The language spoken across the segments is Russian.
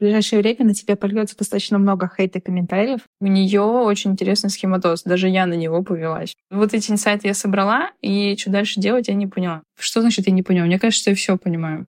В ближайшее время на тебя польется достаточно много хейта и комментариев. У нее очень интересный схематоз. Даже я на него повелась. Вот эти инсайты я собрала, и что дальше делать, я не поняла. Что значит я не поняла? Мне кажется, что я все понимаю.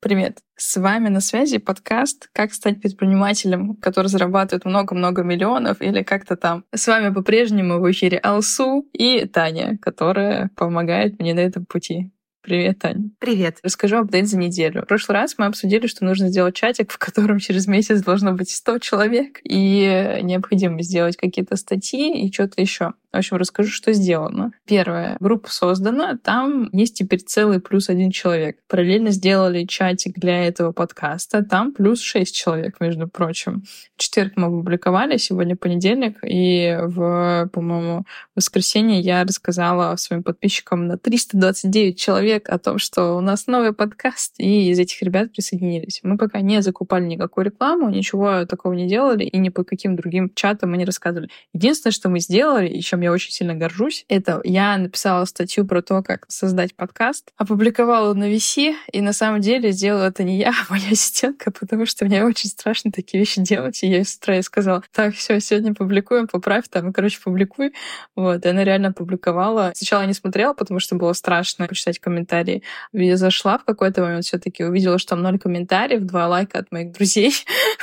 Привет! С вами на связи подкаст «Как стать предпринимателем, который зарабатывает много-много миллионов» или как-то там. С вами по-прежнему в эфире Алсу и Таня, которая помогает мне на этом пути. Привет, Таня. Привет. Расскажу апдейт за неделю. В прошлый раз мы обсудили, что нужно сделать чатик, в котором через месяц должно быть 100 человек, и необходимо сделать какие-то статьи и что-то еще. В общем, расскажу, что сделано. Первое. Группа создана. Там есть теперь целый плюс один человек. Параллельно сделали чатик для этого подкаста. Там плюс шесть человек, между прочим. В четверг мы опубликовали, сегодня понедельник. И в, по-моему, воскресенье я рассказала своим подписчикам на 329 человек о том, что у нас новый подкаст. И из этих ребят присоединились. Мы пока не закупали никакую рекламу, ничего такого не делали. И ни по каким другим чатам мы не рассказывали. Единственное, что мы сделали, и чем я очень сильно горжусь, это я написала статью про то, как создать подкаст, опубликовала на VC, и на самом деле сделала это не я, а моя ассистентка, потому что мне очень страшно такие вещи делать. И я с утра ей сказала, так, все, сегодня публикуем, поправь там, короче, публикуй. Вот, и она реально публиковала. Сначала я не смотрела, потому что было страшно почитать комментарии. Я зашла в какой-то момент все таки увидела, что там ноль комментариев, два лайка от моих друзей.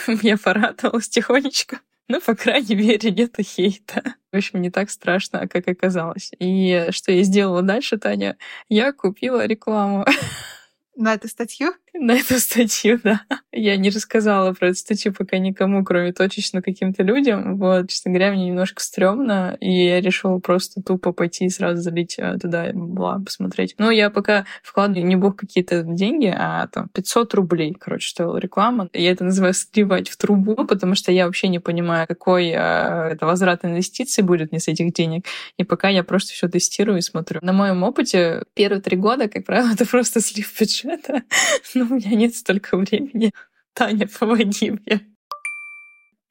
Я порадовалась тихонечко. Ну, по крайней мере, нет хейта. В общем, не так страшно, как оказалось. И что я сделала дальше, Таня? Я купила рекламу. На эту статью? На эту статью, да. Я не рассказала про эту статью пока никому, кроме точечно каким-то людям. Вот, честно говоря, мне немножко стрёмно, и я решила просто тупо пойти и сразу залить э, туда, была посмотреть. Но я пока вкладываю не бог какие-то деньги, а там 500 рублей, короче, стоила реклама. Я это называю сливать в трубу, потому что я вообще не понимаю, какой э, это возврат инвестиций будет мне с этих денег. И пока я просто все тестирую и смотрю. На моем опыте первые три года, как правило, это просто слив бюджета. но у меня нет столько времени. Таня, помоги мне.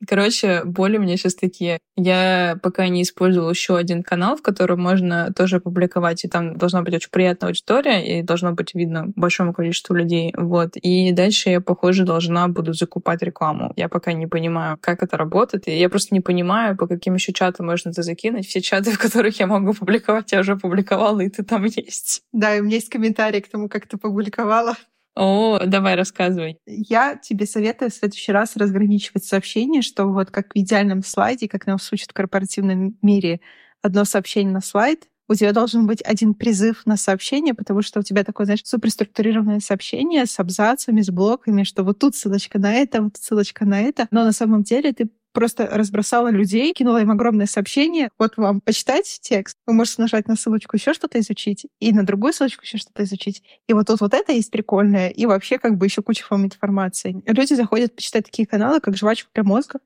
Короче, боли у меня сейчас такие. Я пока не использовала еще один канал, в котором можно тоже публиковать, и там должна быть очень приятная аудитория, и должно быть видно большому количеству людей. Вот. И дальше я, похоже, должна буду закупать рекламу. Я пока не понимаю, как это работает, и я просто не понимаю, по каким еще чатам можно это закинуть. Все чаты, в которых я могу публиковать, я уже публиковала, и ты там есть. Да, и у меня есть комментарий к тому, как ты публиковала. О, давай рассказывай. Я тебе советую в следующий раз разграничивать сообщения, что вот как в идеальном слайде, как нам учат в корпоративном мире, одно сообщение на слайд, у тебя должен быть один призыв на сообщение, потому что у тебя такое, знаешь, суперструктурированное сообщение с абзацами, с блоками, что вот тут ссылочка на это, вот ссылочка на это. Но на самом деле ты просто разбросала людей, кинула им огромное сообщение. Вот вам почитать текст. Вы можете нажать на ссылочку еще что-то изучить, и на другую ссылочку еще что-то изучить. И вот тут вот это есть прикольное, и вообще как бы еще куча вам информации. Люди заходят почитать такие каналы, как «Жвачка для мозга»,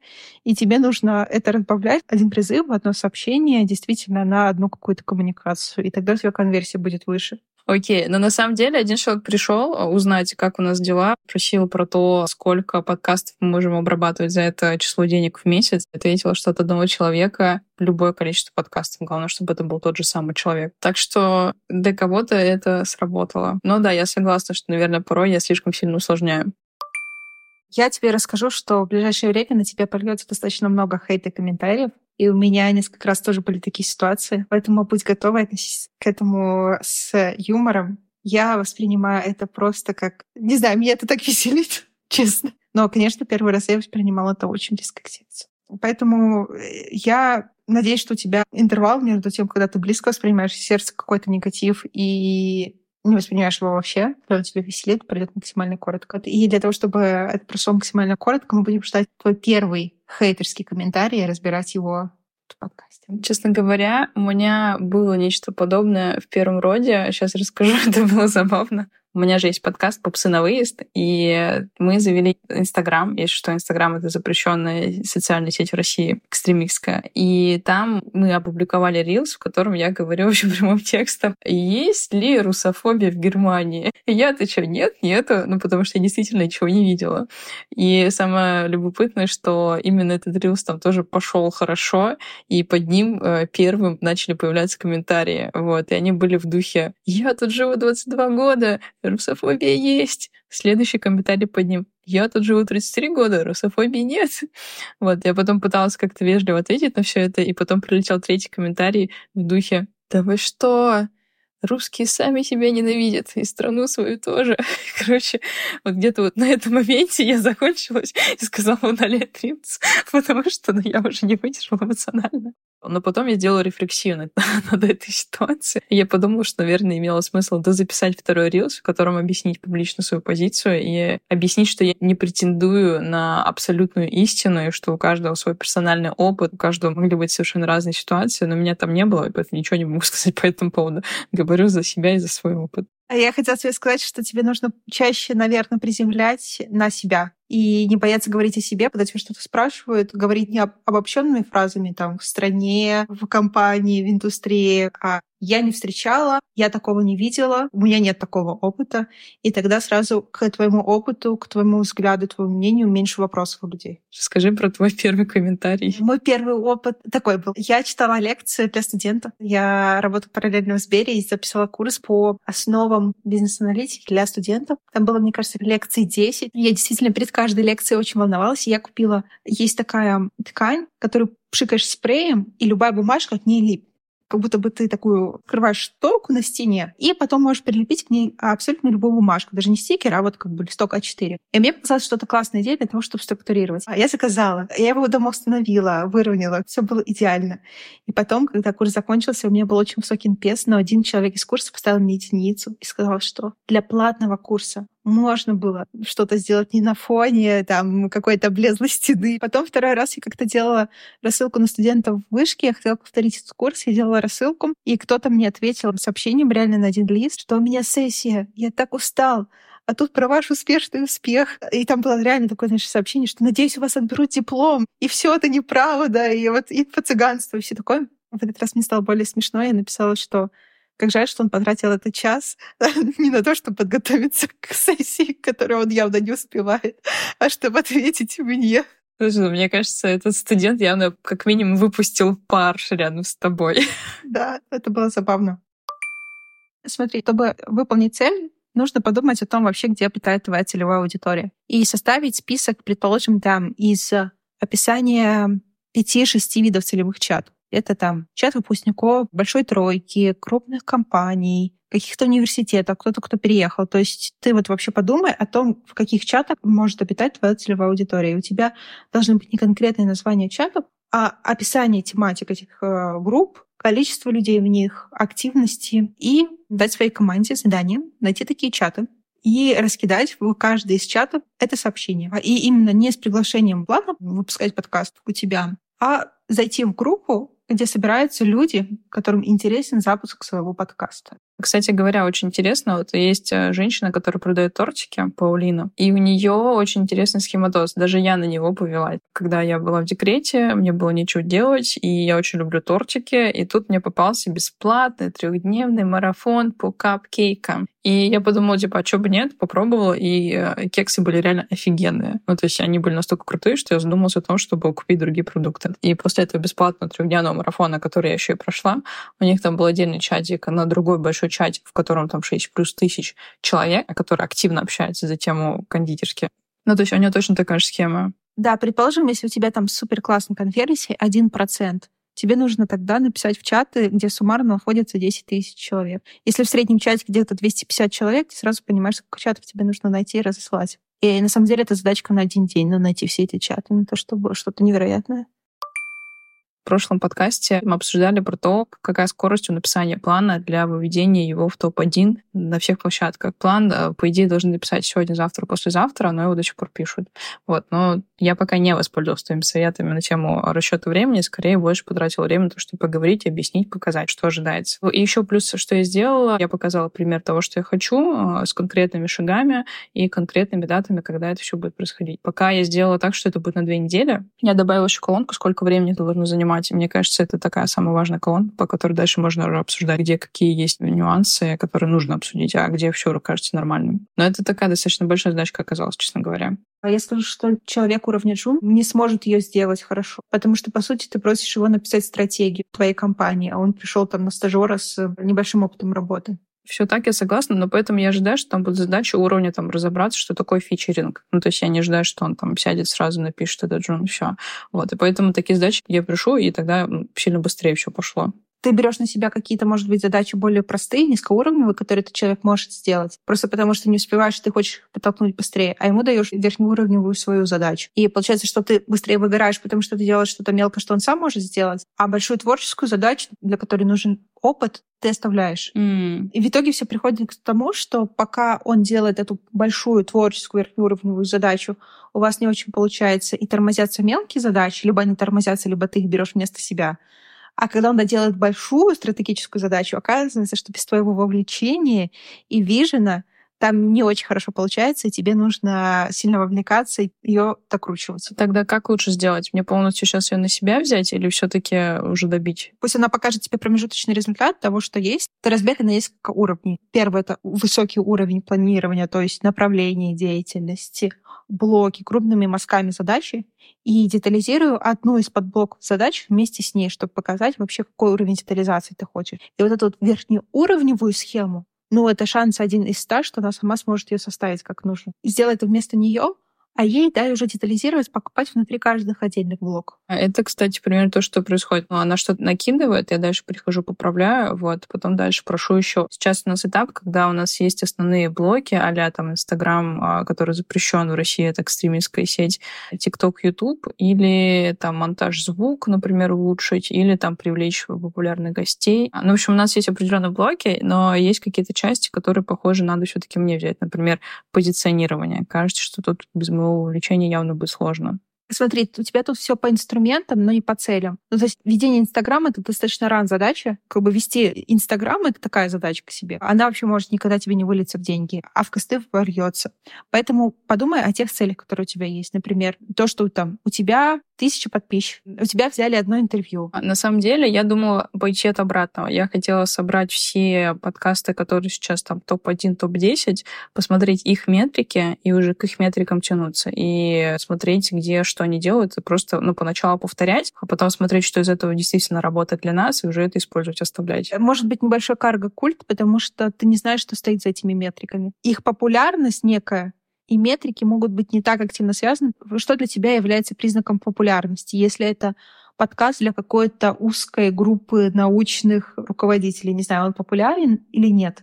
и тебе нужно это разбавлять. Один призыв, одно сообщение действительно на одну какую-то коммуникацию, и тогда у тебя конверсия будет выше. Окей, но на самом деле один человек пришел а, узнать, как у нас дела, просил про то, сколько подкастов мы можем обрабатывать за это число денег в месяц. Ответила, что от одного человека любое количество подкастов. Главное, чтобы это был тот же самый человек. Так что для кого-то это сработало. Но да, я согласна, что, наверное, порой я слишком сильно усложняю. Я тебе расскажу, что в ближайшее время на тебя польется достаточно много хейта и комментариев. И у меня несколько раз тоже были такие ситуации. Поэтому будь готова относиться к этому с юмором. Я воспринимаю это просто как... Не знаю, меня это так веселит, честно. Но, конечно, первый раз я воспринимала это очень близко к сердцу. Поэтому э, я надеюсь, что у тебя интервал между тем, когда ты близко воспринимаешь сердце какой-то негатив и не воспринимаешь его вообще, когда тебя веселит, пройдет максимально коротко. И для того, чтобы это прошло максимально коротко, мы будем ждать твой первый хейтерский комментарий и разбирать его в подкасте. Честно говоря, у меня было нечто подобное в первом роде. Сейчас расскажу, это было забавно. У меня же есть подкаст «Попсы на выезд», и мы завели Инстаграм. Если что, Инстаграм — это запрещенная социальная сеть в России, экстремистская. И там мы опубликовали рилс, в котором я говорю очень прямым текстом, есть ли русофобия в Германии? И я отвечаю, нет, нету, ну, потому что я действительно ничего не видела. И самое любопытное, что именно этот рилс там тоже пошел хорошо, и под ним э, первым начали появляться комментарии. Вот, и они были в духе «Я тут живу 22 года, русофобия есть. Следующий комментарий под ним. Я тут живу 33 года, русофобии нет. Вот, я потом пыталась как-то вежливо ответить на все это, и потом прилетел третий комментарий в духе «Да вы что? русские сами себя ненавидят, и страну свою тоже. Короче, вот где-то вот на этом моменте я закончилась и сказала Нале Тринц, потому что ну, я уже не выдержала эмоционально. Но потом я сделала рефлексию над, над этой ситуацией. Я подумала, что, наверное, имело смысл записать второй рилс, в котором объяснить публично свою позицию и объяснить, что я не претендую на абсолютную истину, и что у каждого свой персональный опыт, у каждого могли быть совершенно разные ситуации, но меня там не было, и поэтому ничего не могу сказать по этому поводу. Говорю за себя и за свой опыт. А я хотела тебе сказать, что тебе нужно чаще, наверное, приземлять на себя и не бояться говорить о себе, когда тебя что-то спрашивают, говорить не обобщенными фразами там в стране, в компании, в индустрии, а я не встречала, я такого не видела, у меня нет такого опыта. И тогда сразу к твоему опыту, к твоему взгляду, твоему мнению меньше вопросов у людей. Скажи про твой первый комментарий. Мой первый опыт такой был. Я читала лекции для студентов. Я работаю параллельно в Сбере и записала курс по основам бизнес-аналитики для студентов. Там было, мне кажется, лекций 10. Я действительно перед каждой лекцией очень волновалась. Я купила... Есть такая ткань, которую пшикаешь спреем, и любая бумажка от ней липнет как будто бы ты такую открываешь шторку на стене, и потом можешь прилепить к ней абсолютно любую бумажку, даже не стикер, а вот как бы листок А4. И мне показалось, что это классная идея для того, чтобы структурировать. А я заказала, я его дома установила, выровняла, все было идеально. И потом, когда курс закончился, у меня был очень высокий NPS, но один человек из курса поставил мне единицу и сказал, что для платного курса можно было что-то сделать не на фоне там какой-то облезлой стены. Потом второй раз я как-то делала рассылку на студентов в вышке, я хотела повторить этот курс, я делала рассылку, и кто-то мне ответил сообщением реально на один лист, что у меня сессия, я так устал, а тут про ваш успешный успех. И там было реально такое, знаешь, сообщение, что надеюсь, у вас отберут диплом, и все это неправда, и вот и по цыганству, и все такое. В этот раз мне стало более смешно, я написала, что как жаль, что он потратил этот час не на то, чтобы подготовиться к сессии, которую он явно не успевает, а чтобы ответить мне. Слушай, ну, мне кажется, этот студент явно как минимум выпустил пар рядом с тобой. Да, это было забавно. Смотри, чтобы выполнить цель, нужно подумать о том вообще, где обитает твоя целевая аудитория. И составить список, предположим, там из описания пяти-шести видов целевых чатов. Это там чат выпускников большой тройки, крупных компаний, каких-то университетов, кто-то, кто переехал. То есть ты вот вообще подумай о том, в каких чатах может обитать твоя целевая аудитория. И у тебя должны быть не конкретные названия чатов, а описание тематик этих э, групп, количество людей в них, активности и дать своей команде задание найти такие чаты, и раскидать в каждый из чатов это сообщение. И именно не с приглашением плана выпускать подкаст у тебя, а зайти в группу, где собираются люди, которым интересен запуск своего подкаста. Кстати говоря, очень интересно, вот есть э, женщина, которая продает тортики, Паулина, и у нее очень интересный схематоз. Даже я на него повелась. Когда я была в декрете, мне было нечего делать, и я очень люблю тортики, и тут мне попался бесплатный трехдневный марафон по капкейкам. И я подумала, типа, а что бы нет, попробовала, и э, кексы были реально офигенные. Ну, то есть они были настолько крутые, что я задумалась о том, чтобы купить другие продукты. И после этого бесплатного трехдневного марафона, который я еще и прошла, у них там был отдельный чатик на другой большой чатик, в котором там 6 плюс тысяч человек, которые активно общаются за тему кондитерски. Ну, то есть у нее точно такая же схема. Да, предположим, если у тебя там супер классный конверсия, 1%, тебе нужно тогда написать в чаты, где суммарно находится 10 тысяч человек. Если в среднем чате где-то 250 человек, ты сразу понимаешь, сколько чатов тебе нужно найти и разослать. И на самом деле это задачка на один день, но найти все эти чаты, не то чтобы что-то невероятное прошлом подкасте мы обсуждали про то, какая скорость у написания плана для выведения его в топ-1 на всех площадках. План, э, по идее, должны написать сегодня, завтра, послезавтра, но его до сих пор пишут. Вот. Но я пока не воспользовалась твоими советами на тему расчета времени, скорее больше потратила время на то, чтобы поговорить, объяснить, показать, что ожидается. И еще плюс, что я сделала, я показала пример того, что я хочу, э, с конкретными шагами и конкретными датами, когда это все будет происходить. Пока я сделала так, что это будет на две недели, я добавила еще колонку, сколько времени это должно занимать формате. Мне кажется, это такая самая важная колонка, по которой дальше можно обсуждать, где какие есть нюансы, которые нужно обсудить, а где все кажется нормальным. Но это такая достаточно большая задачка оказалась, честно говоря. А я скажу, что человек уровня Джун не сможет ее сделать хорошо, потому что, по сути, ты просишь его написать стратегию твоей компании, а он пришел там на стажера с небольшим опытом работы. Все так, я согласна, но поэтому я ожидаю, что там будет задача уровня там разобраться, что такое фичеринг. Ну, то есть я не ожидаю, что он там сядет сразу, напишет этот джун, все. Вот, и поэтому такие задачи я пришу, и тогда сильно быстрее все пошло ты берешь на себя какие-то, может быть, задачи более простые, низкоуровневые, которые этот человек может сделать, просто потому что не успеваешь, ты хочешь подтолкнуть быстрее, а ему даешь верхнеуровневую свою задачу. И получается, что ты быстрее выгораешь, потому что ты делаешь что-то мелко, что он сам может сделать, а большую творческую задачу, для которой нужен опыт, ты оставляешь. Mm. И в итоге все приходит к тому, что пока он делает эту большую творческую верхнеуровневую задачу, у вас не очень получается, и тормозятся мелкие задачи, либо они тормозятся, либо ты их берешь вместо себя. А когда он доделает большую стратегическую задачу, оказывается, что без твоего вовлечения и вижена там не очень хорошо получается, и тебе нужно сильно вовлекаться и ее докручивать. Тогда как лучше сделать? Мне полностью сейчас ее на себя взять или все-таки уже добить? Пусть она покажет тебе промежуточный результат того, что есть. Ты разбиты на несколько уровней. Первый — это высокий уровень планирования, то есть направление деятельности, блоки крупными мазками задачи и детализирую одну из подблоков задач вместе с ней, чтобы показать вообще, какой уровень детализации ты хочешь. И вот эту вот верхнеуровневую схему, ну, это шанс один из ста, что она сама сможет ее составить как нужно. И сделай это вместо нее, а ей, да, уже детализировать, покупать внутри каждых отдельных блоков. А это, кстати, примерно то, что происходит. Ну, она что-то накидывает, я дальше прихожу, поправляю, вот, потом дальше прошу еще. Сейчас у нас этап, когда у нас есть основные блоки, а там Инстаграм, а, который запрещен в России, это экстремистская сеть, ТикТок, Ютуб, или там монтаж звук, например, улучшить, или там привлечь популярных гостей. Ну, в общем, у нас есть определенные блоки, но есть какие-то части, которые, похоже, надо все-таки мне взять. Например, позиционирование. Кажется, что тут без моего моего увлечения явно будет сложно. Смотри, у тебя тут все по инструментам, но не по целям. Ну, то есть ведение Инстаграма — это достаточно ран задача. Как бы вести Инстаграм — это такая задача к себе. Она вообще может никогда тебе не вылиться в деньги, а в косты вольется. Поэтому подумай о тех целях, которые у тебя есть. Например, то, что там у тебя тысяча подписчиков. У тебя взяли одно интервью. На самом деле, я думала пойти от обратного. Я хотела собрать все подкасты, которые сейчас там топ-1, топ-10, посмотреть их метрики и уже к их метрикам тянуться. И смотреть, где что они делают, и просто ну, поначалу повторять, а потом смотреть, что из этого действительно работает для нас, и уже это использовать, оставлять. Может быть небольшой карго-культ, потому что ты не знаешь, что стоит за этими метриками. Их популярность некая и метрики могут быть не так активно связаны. Что для тебя является признаком популярности? Если это подкаст для какой-то узкой группы научных руководителей, не знаю, он популярен или нет?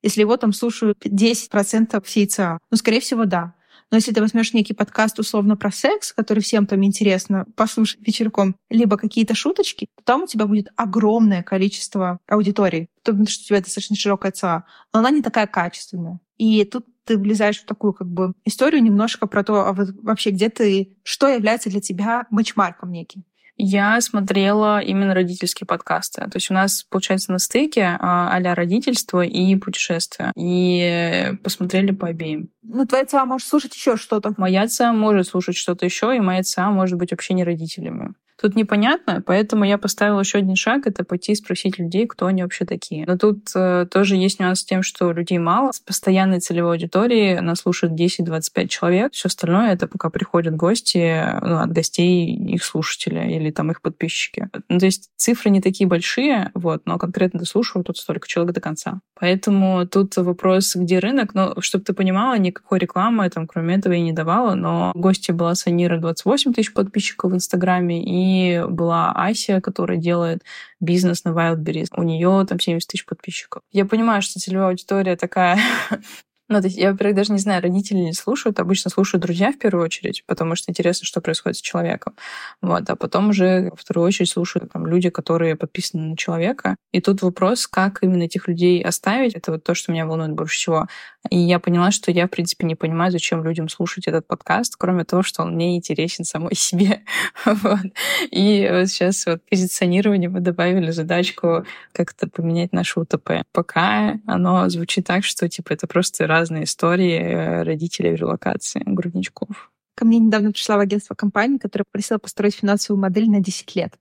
Если его там слушают 10% всей ЦА, ну, скорее всего, да. Но если ты возьмешь некий подкаст условно про секс, который всем там интересно послушать вечерком, либо какие-то шуточки, то там у тебя будет огромное количество аудитории, потому что у тебя достаточно широкая ЦА, но она не такая качественная. И тут ты влезаешь в такую как бы историю немножко про то, а вообще где ты, что является для тебя бенчмарком неким. Я смотрела именно родительские подкасты. То есть у нас, получается, на стыке а родительство и путешествия. И посмотрели по обеим. Ну, твоя ЦА может слушать еще что-то. Моя ЦА может слушать что-то еще, и моя ЦА может быть вообще не родителями. Тут непонятно, поэтому я поставила еще один шаг, это пойти спросить людей, кто они вообще такие. Но тут э, тоже есть нюанс с тем, что людей мало. С постоянной целевой аудитории нас слушают 10-25 человек. Все остальное это пока приходят гости, ну, от гостей их слушателя или там их подписчики. Ну, то есть цифры не такие большие, вот, но конкретно дослушивают тут столько человек до конца. Поэтому тут вопрос, где рынок. Но, чтобы ты понимала, никакой рекламы там, кроме этого, я не давала. Но гости была Санира 28 тысяч подписчиков в Инстаграме и была Ася, которая делает бизнес на Wildberries. У нее там 70 тысяч подписчиков. Я понимаю, что целевая аудитория такая Ну, то есть я, во-первых, даже не знаю, родители не слушают, обычно слушают друзья в первую очередь, потому что интересно, что происходит с человеком. Вот, а потом уже во вторую очередь слушают там, люди, которые подписаны на человека. И тут вопрос, как именно этих людей оставить, это вот то, что меня волнует больше всего. И я поняла, что я, в принципе, не понимаю, зачем людям слушать этот подкаст, кроме того, что он мне интересен самой себе. вот. И вот сейчас вот позиционирование мы добавили задачку как-то поменять наше УТП. Пока оно звучит так, что типа это просто разные истории э, родителей в релокации грудничков. Ко мне недавно пришла в агентство компании, которая просила построить финансовую модель на 10 лет.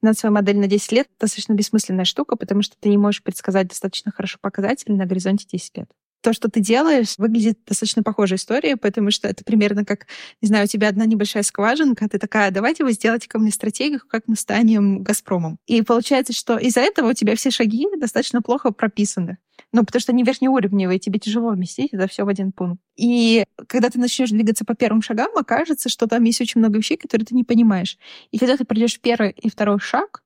Финансовая модель на 10 лет — достаточно бессмысленная штука, потому что ты не можешь предсказать достаточно хорошо показатели на горизонте 10 лет. То, что ты делаешь, выглядит достаточно похожей историей, потому что это примерно как, не знаю, у тебя одна небольшая скважинка, ты такая, давайте вы сделайте ко мне стратегию, как мы станем Газпромом. И получается, что из-за этого у тебя все шаги достаточно плохо прописаны. Ну, потому что они верхнеуровневые, тебе тяжело вместить это все в один пункт. И когда ты начнешь двигаться по первым шагам, окажется, что там есть очень много вещей, которые ты не понимаешь. И когда ты пройдешь первый и второй шаг,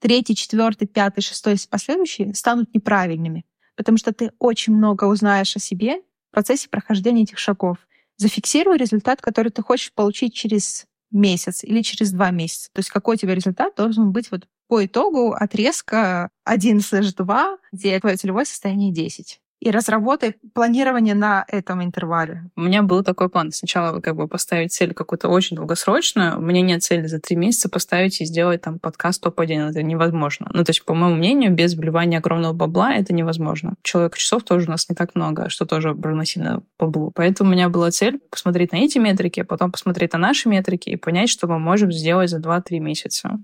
третий, четвертый, пятый, шестой и последующие станут неправильными потому что ты очень много узнаешь о себе в процессе прохождения этих шагов. Зафиксируй результат, который ты хочешь получить через месяц или через два месяца. То есть какой у тебя результат должен быть вот по итогу отрезка 1 2, где твое целевое состояние 10 и разработай планирование на этом интервале. У меня был такой план. Сначала как бы поставить цель какую-то очень долгосрочную. У меня нет цели за три месяца поставить и сделать там подкаст топ-1. Это невозможно. Ну, то есть, по моему мнению, без вливания огромного бабла это невозможно. Человек часов тоже у нас не так много, что тоже равносильно баблу. Поэтому у меня была цель посмотреть на эти метрики, а потом посмотреть на наши метрики и понять, что мы можем сделать за 2-3 месяца.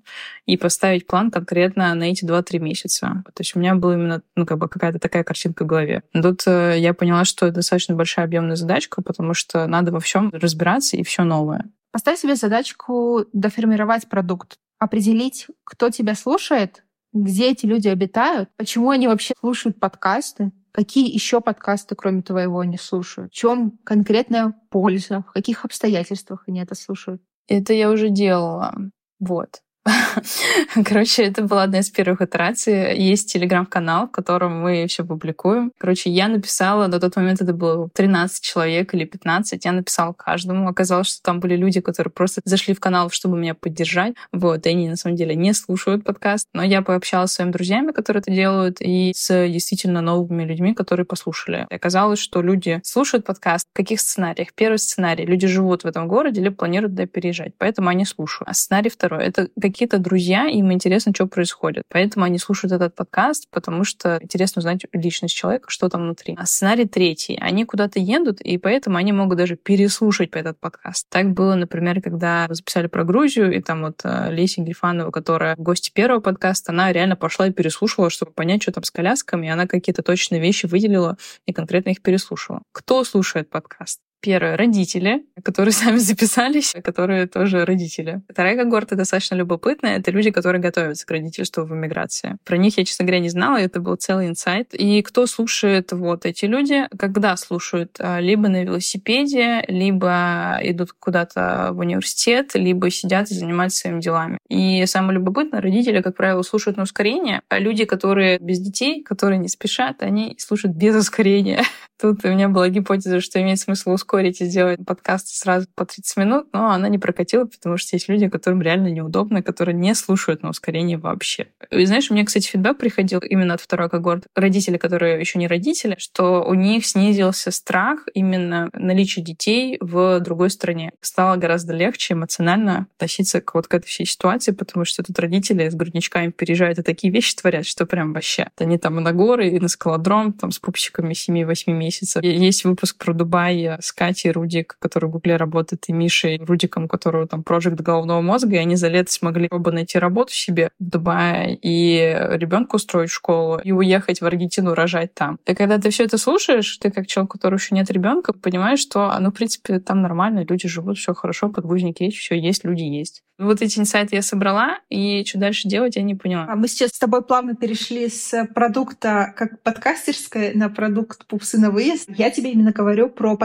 И поставить план конкретно на эти 2-3 месяца. То есть у меня была именно ну, как бы какая-то такая картинка в голове. Тут э, я поняла, что это достаточно большая объемная задачка, потому что надо во всем разбираться и все новое. Поставь себе задачку доформировать продукт, определить, кто тебя слушает, где эти люди обитают, почему они вообще слушают подкасты, какие еще подкасты, кроме твоего, они слушают, в чем конкретная польза, в каких обстоятельствах они это слушают. Это я уже делала. Вот. Короче, это была одна из первых итераций. Есть телеграм-канал, в котором мы все публикуем. Короче, я написала, на тот момент это было 13 человек или 15, я написала каждому. Оказалось, что там были люди, которые просто зашли в канал, чтобы меня поддержать. Вот, и они на самом деле не слушают подкаст. Но я пообщалась с своими друзьями, которые это делают, и с действительно новыми людьми, которые послушали. И оказалось, что люди слушают подкаст. В каких сценариях? Первый сценарий. Люди живут в этом городе или планируют туда переезжать, поэтому они слушают. А сценарий второй. Это какие-то друзья, им интересно, что происходит. Поэтому они слушают этот подкаст, потому что интересно узнать личность человека, что там внутри. А сценарий третий. Они куда-то едут, и поэтому они могут даже переслушать этот подкаст. Так было, например, когда записали про Грузию, и там вот э, Леся Грифанова, которая гость первого подкаста, она реально пошла и переслушивала, чтобы понять, что там с колясками, и она какие-то точные вещи выделила и конкретно их переслушала. Кто слушает подкаст? Первое — родители, которые сами записались, которые тоже родители. Вторая когорта достаточно любопытная. Это люди, которые готовятся к родительству в эмиграции. Про них я, честно говоря, не знала, это был целый инсайт. И кто слушает вот эти люди, когда слушают? А, либо на велосипеде, либо идут куда-то в университет, либо сидят и занимаются своими делами. И самое любопытное, родители, как правило, слушают на ускорение, а люди, которые без детей, которые не спешат, они слушают без ускорения. Тут у меня была гипотеза, что имеет смысл ускорить и сделать подкаст сразу по 30 минут, но она не прокатила, потому что есть люди, которым реально неудобно, которые не слушают на ускорении вообще. И знаешь, у меня, кстати, фидбэк приходил именно от второй когорты. Родители, которые еще не родители, что у них снизился страх именно наличия детей в другой стране. Стало гораздо легче эмоционально относиться к вот к этой всей ситуации, потому что тут родители с грудничками переезжают и такие вещи творят, что прям вообще. Они там и на горы, и на скалодром, там с пупсиками 7-8 месяцев. Есть выпуск про Дубай с Катей Рудик, который в Гугле работает, и Мишей Рудиком, которого там проект головного мозга, и они за лето смогли оба найти работу себе в Дубае и ребенку устроить в школу, и уехать в Аргентину рожать там. И когда ты все это слушаешь, ты как человек, у которого еще нет ребенка, понимаешь, что, ну, в принципе, там нормально, люди живут, все хорошо, подгузники есть, все есть, люди есть. Вот эти инсайты я собрала, и что дальше делать, я не поняла. А мы сейчас с тобой плавно перешли с продукта как подкастерской на продукт пупсы на выезд. Я тебе именно говорю про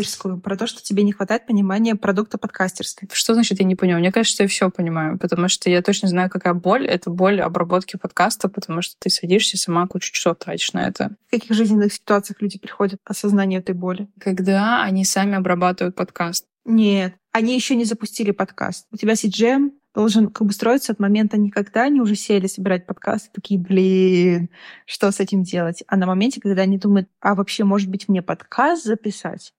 подкастерскую, про то, что тебе не хватает понимания продукта подкастерской. Что значит я не поняла? Мне кажется, я все понимаю, потому что я точно знаю, какая боль. Это боль обработки подкаста, потому что ты садишься сама кучу часов тратишь на это. В каких жизненных ситуациях люди приходят к осознанию этой боли? Когда они сами обрабатывают подкаст. Нет, они еще не запустили подкаст. У тебя CGM должен как бы строиться от момента не когда они уже сели собирать подкасты, такие, блин, что с этим делать, а на моменте, когда они думают, а вообще, может быть, мне подкаст записать?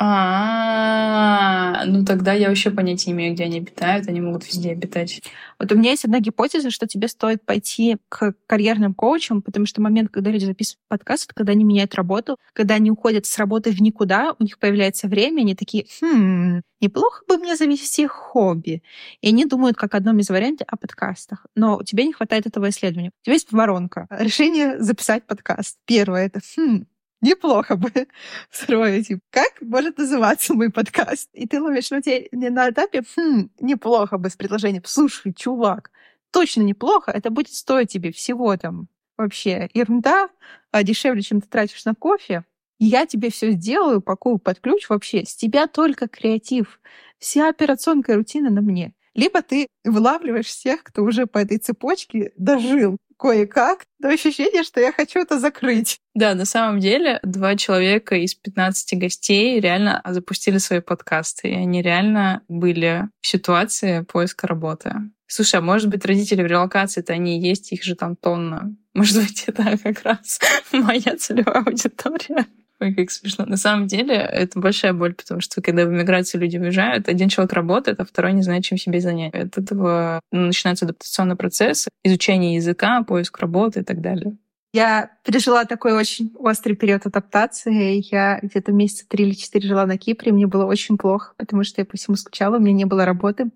А, ну тогда я вообще понятия не имею, где они обитают, они могут везде обитать. Вот у меня есть одна гипотеза, что тебе стоит пойти к карьерным коучам, потому что момент, когда люди записывают подкаст, когда они меняют работу, когда они уходят с работы в никуда, у них появляется время, они такие, хм, неплохо бы мне завести хобби. И они думают как одном из вариантов о подкастах. Но у тебя не хватает этого исследования. У тебя есть воронка. Решение записать подкаст. Первое — это, хм, неплохо бы строить. Как может называться мой подкаст? И ты ловишь людей не на этапе, хм, неплохо бы с предложением. Слушай, чувак, точно неплохо, это будет стоить тебе всего там вообще ерунда, а дешевле, чем ты тратишь на кофе. Я тебе все сделаю, пакую под ключ вообще. С тебя только креатив. Вся операционная рутина на мне. Либо ты вылавливаешь всех, кто уже по этой цепочке дожил кое-как, но ощущение, что я хочу это закрыть. Да, на самом деле два человека из 15 гостей реально запустили свои подкасты, и они реально были в ситуации поиска работы. Слушай, а может быть, родители в релокации-то они есть, их же там тонна. Может быть, это как раз моя целевая аудитория. Ой, как смешно. На самом деле, это большая боль, потому что когда в эмиграции люди уезжают, один человек работает, а второй не знает, чем себе занять. От этого ну, начинается адаптационный процесс, изучение языка, поиск работы и так далее. Я пережила такой очень острый период адаптации. Я где-то месяца три или четыре жила на Кипре. Мне было очень плохо, потому что я по всему скучала, у меня не было работы.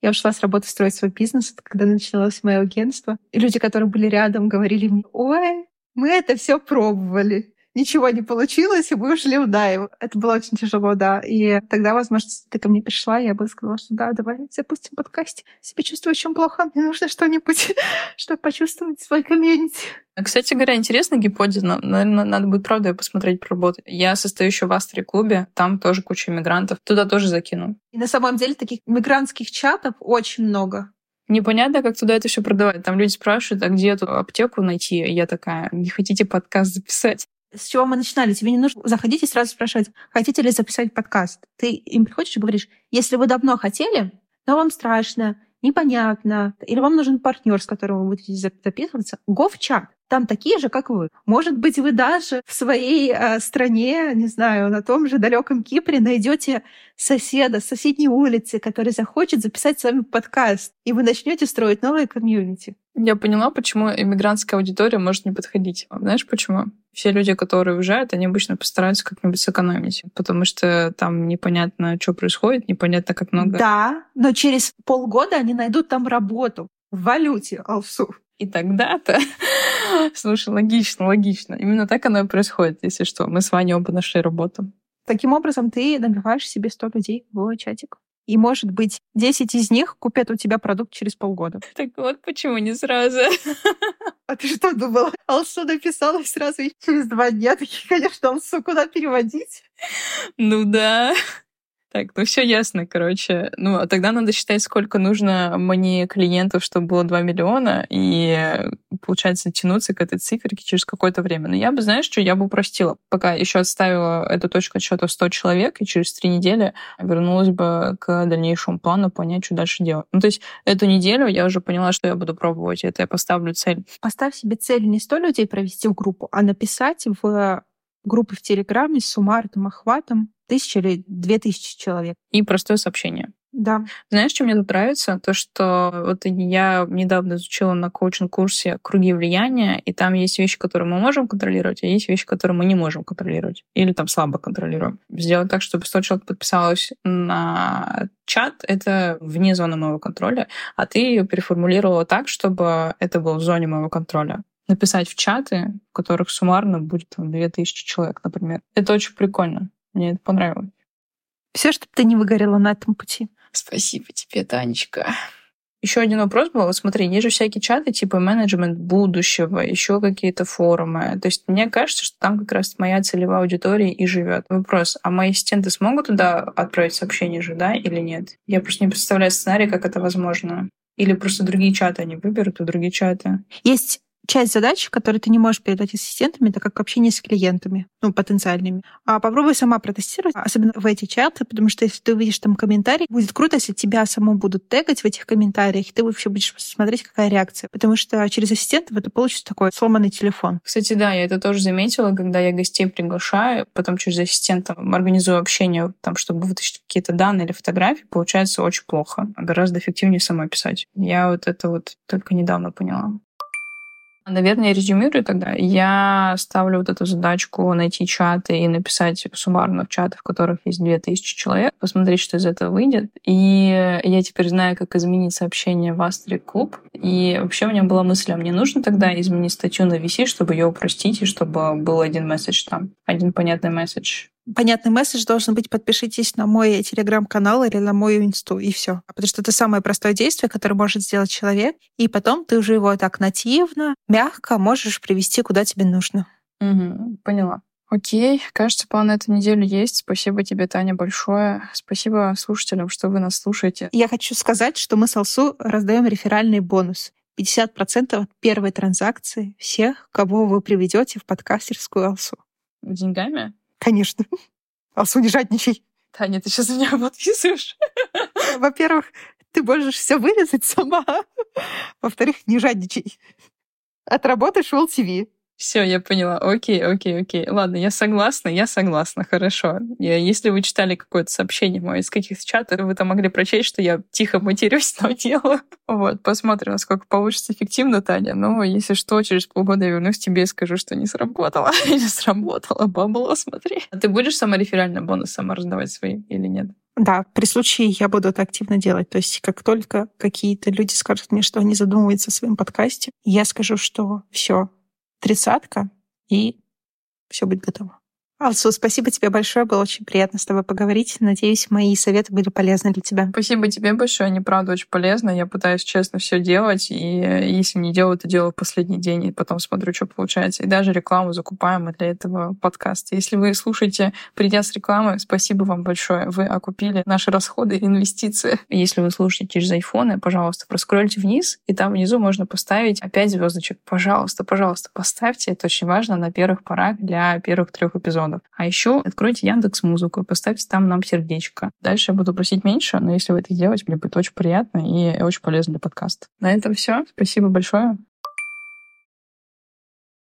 Я ушла с работы строить свой бизнес, когда начиналось мое агентство. И люди, которые были рядом, говорили мне, ой, мы это все пробовали ничего не получилось, и мы ушли в найм. Это было очень тяжело, да. И тогда, возможно, ты ко мне пришла, я бы сказала, что да, давай запустим подкаст. Себя чувствую очень плохо, мне нужно что-нибудь, чтобы почувствовать свой комьюнити. А, кстати говоря, интересная гипотеза. Наверное, надо будет, правда, ее посмотреть, поработать. Я состою еще в Астре-клубе, там тоже куча иммигрантов. Туда тоже закину. И на самом деле таких мигрантских чатов очень много. Непонятно, как туда это все продавать. Там люди спрашивают, а где эту аптеку найти? Я такая, не хотите подкаст записать? С чего мы начинали. Тебе не нужно заходить и сразу спрашивать, хотите ли записать подкаст. Ты им приходишь и говоришь, если вы давно хотели, но вам страшно, непонятно, или вам нужен партнер, с которым вы будете записываться, го в чат. Там такие же, как вы. Может быть, вы даже в своей э, стране, не знаю, на том же далеком Кипре найдете соседа с соседней улицы, который захочет записать с вами подкаст, и вы начнете строить новые комьюнити. Я поняла, почему иммигрантская аудитория может не подходить. Знаешь почему? Все люди, которые уезжают, они обычно постараются как-нибудь сэкономить, потому что там непонятно, что происходит, непонятно, как много. Да, но через полгода они найдут там работу в валюте, Алсу. И тогда-то... Слушай, логично, логично. Именно так оно и происходит, если что. Мы с Ваней оба нашли работу. Таким образом, ты набиваешь себе 100 людей в чатик. И, может быть, 10 из них купят у тебя продукт через полгода. Так вот почему не сразу. А ты что думала? Алсу написала и сразу через два дня. Такие, конечно, Алсу куда переводить? Ну да. Так, ну все ясно, короче. Ну, а тогда надо считать, сколько нужно мне клиентов, чтобы было 2 миллиона, и, получается, тянуться к этой циферке через какое-то время. Но я бы, знаешь, что я бы упростила. Пока еще отставила эту точку отсчета в 100 человек, и через три недели вернулась бы к дальнейшему плану, понять, что дальше делать. Ну, то есть эту неделю я уже поняла, что я буду пробовать, это я поставлю цель. Поставь себе цель не 100 людей провести в группу, а написать в группы в Телеграме с суммарным охватом тысяча или две тысячи человек. И простое сообщение. Да. Знаешь, что мне тут нравится? То, что вот я недавно изучила на коучинг-курсе круги влияния, и там есть вещи, которые мы можем контролировать, а есть вещи, которые мы не можем контролировать. Или там слабо контролируем. Сделать так, чтобы 100 человек подписалось на чат, это вне зоны моего контроля, а ты ее переформулировала так, чтобы это было в зоне моего контроля написать в чаты, в которых суммарно будет там, 2000 человек, например. Это очень прикольно. Мне это понравилось. Все, чтобы ты не выгорела на этом пути. Спасибо тебе, Танечка. Еще один вопрос был. Вот смотри, есть же всякие чаты типа менеджмент будущего, еще какие-то форумы. То есть мне кажется, что там как раз моя целевая аудитория и живет. Вопрос, а мои ассистенты смогут туда отправить сообщение же, да, или нет? Я просто не представляю сценарий, как это возможно. Или просто другие чаты они выберут, и другие чаты. Есть часть задач, которые ты не можешь передать ассистентами, это как общение с клиентами, ну, потенциальными. А попробуй сама протестировать, особенно в эти чаты, потому что если ты увидишь там комментарий, будет круто, если тебя само будут тегать в этих комментариях, и ты вообще будешь смотреть, какая реакция. Потому что через ассистентов это получится такой сломанный телефон. Кстати, да, я это тоже заметила, когда я гостей приглашаю, потом через ассистента организую общение, там, чтобы вытащить какие-то данные или фотографии, получается очень плохо. Гораздо эффективнее самой писать. Я вот это вот только недавно поняла. Наверное, я резюмирую тогда. Я ставлю вот эту задачку найти чаты и написать суммарно в чаты, в которых есть 2000 человек, посмотреть, что из этого выйдет. И я теперь знаю, как изменить сообщение в Астри Клуб. И вообще у меня была мысль, а мне нужно тогда изменить статью на VC, чтобы ее упростить, и чтобы был один месседж там, один понятный месседж понятный месседж должен быть подпишитесь на мой телеграм-канал или на мою инсту, и все. Потому что это самое простое действие, которое может сделать человек, и потом ты уже его так нативно, мягко можешь привести куда тебе нужно. Угу, поняла. Окей, кажется, план на эту неделю есть. Спасибо тебе, Таня, большое. Спасибо слушателям, что вы нас слушаете. Я хочу сказать, что мы с Алсу раздаем реферальный бонус. 50% от первой транзакции всех, кого вы приведете в подкастерскую Алсу. Деньгами? Конечно. Алсу, не жадничай. Таня, ты сейчас меня подписываешь? Во-первых, ты можешь все вырезать сама. Во-вторых, не жадничай. Отработаешь в ЛТВ. Все, я поняла. Окей, окей, окей. Ладно, я согласна, я согласна, хорошо. Я, если вы читали какое-то сообщение мое из каких-то чатов, вы там могли прочесть, что я тихо матерюсь, но делаю. Вот, посмотрим, насколько получится эффективно, Таня. Но если что, через полгода я вернусь тебе и скажу, что не сработало. Или сработало, бабло, смотри. А ты будешь сама реферальный бонус сама раздавать свои или нет? Да, при случае я буду это активно делать. То есть как только какие-то люди скажут мне, что они задумываются о своем подкасте, я скажу, что все, тридцатка, и все будет готово. Алсу, спасибо тебе большое, было очень приятно с тобой поговорить. Надеюсь, мои советы были полезны для тебя. Спасибо тебе большое, они правда очень полезны. Я пытаюсь честно все делать, и если не делаю, то делаю в последний день, и потом смотрю, что получается. И даже рекламу закупаем для этого подкаста. Если вы слушаете, придя с рекламы, спасибо вам большое. Вы окупили наши расходы и инвестиции. Если вы слушаете через айфоны, пожалуйста, проскрольте вниз, и там внизу можно поставить опять звездочек. Пожалуйста, пожалуйста, поставьте. Это очень важно на первых порах для первых трех эпизодов эпизодов. А еще откройте Яндекс Музыку и поставьте там нам сердечко. Дальше я буду просить меньше, но если вы это сделаете, мне будет очень приятно и очень полезно для подкаста. На этом все. Спасибо большое.